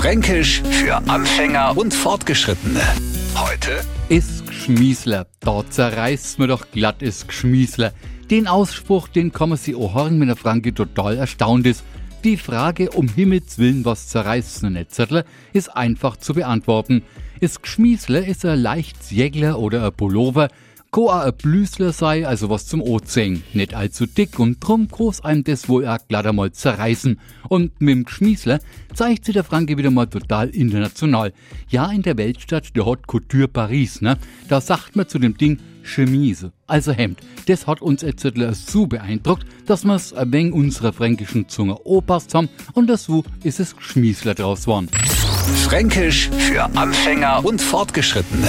Fränkisch für Anfänger und Fortgeschrittene. Heute Ist Gschmiesler, da zerreißt mir doch glatt ist Gschmiesler. Den Ausspruch, den sich auch hören, wenn der Franke total erstaunt ist. Die Frage, um Himmels Willen, was zerreißt ne Zettel, ist einfach zu beantworten. Ist Gschmiesler, ist er leicht Jägler oder ein Pullover, ko a ein Blüsler sei, also was zum Ozeng. Nicht allzu dick und drum groß einem das wohl auch glatt einmal zerreißen. Und mit dem Gschmiesler zeigt sich der Franke wieder mal total international. Ja, in der Weltstadt der Haute Couture Paris, ne? Da sagt man zu dem Ding Chemise, also Hemd. Das hat uns Etzettler so beeindruckt, dass wir's ein wenig unserer fränkischen Zunge opasst haben und dazu ist es Gschmiesler draus geworden. Fränkisch für Anfänger und Fortgeschrittene.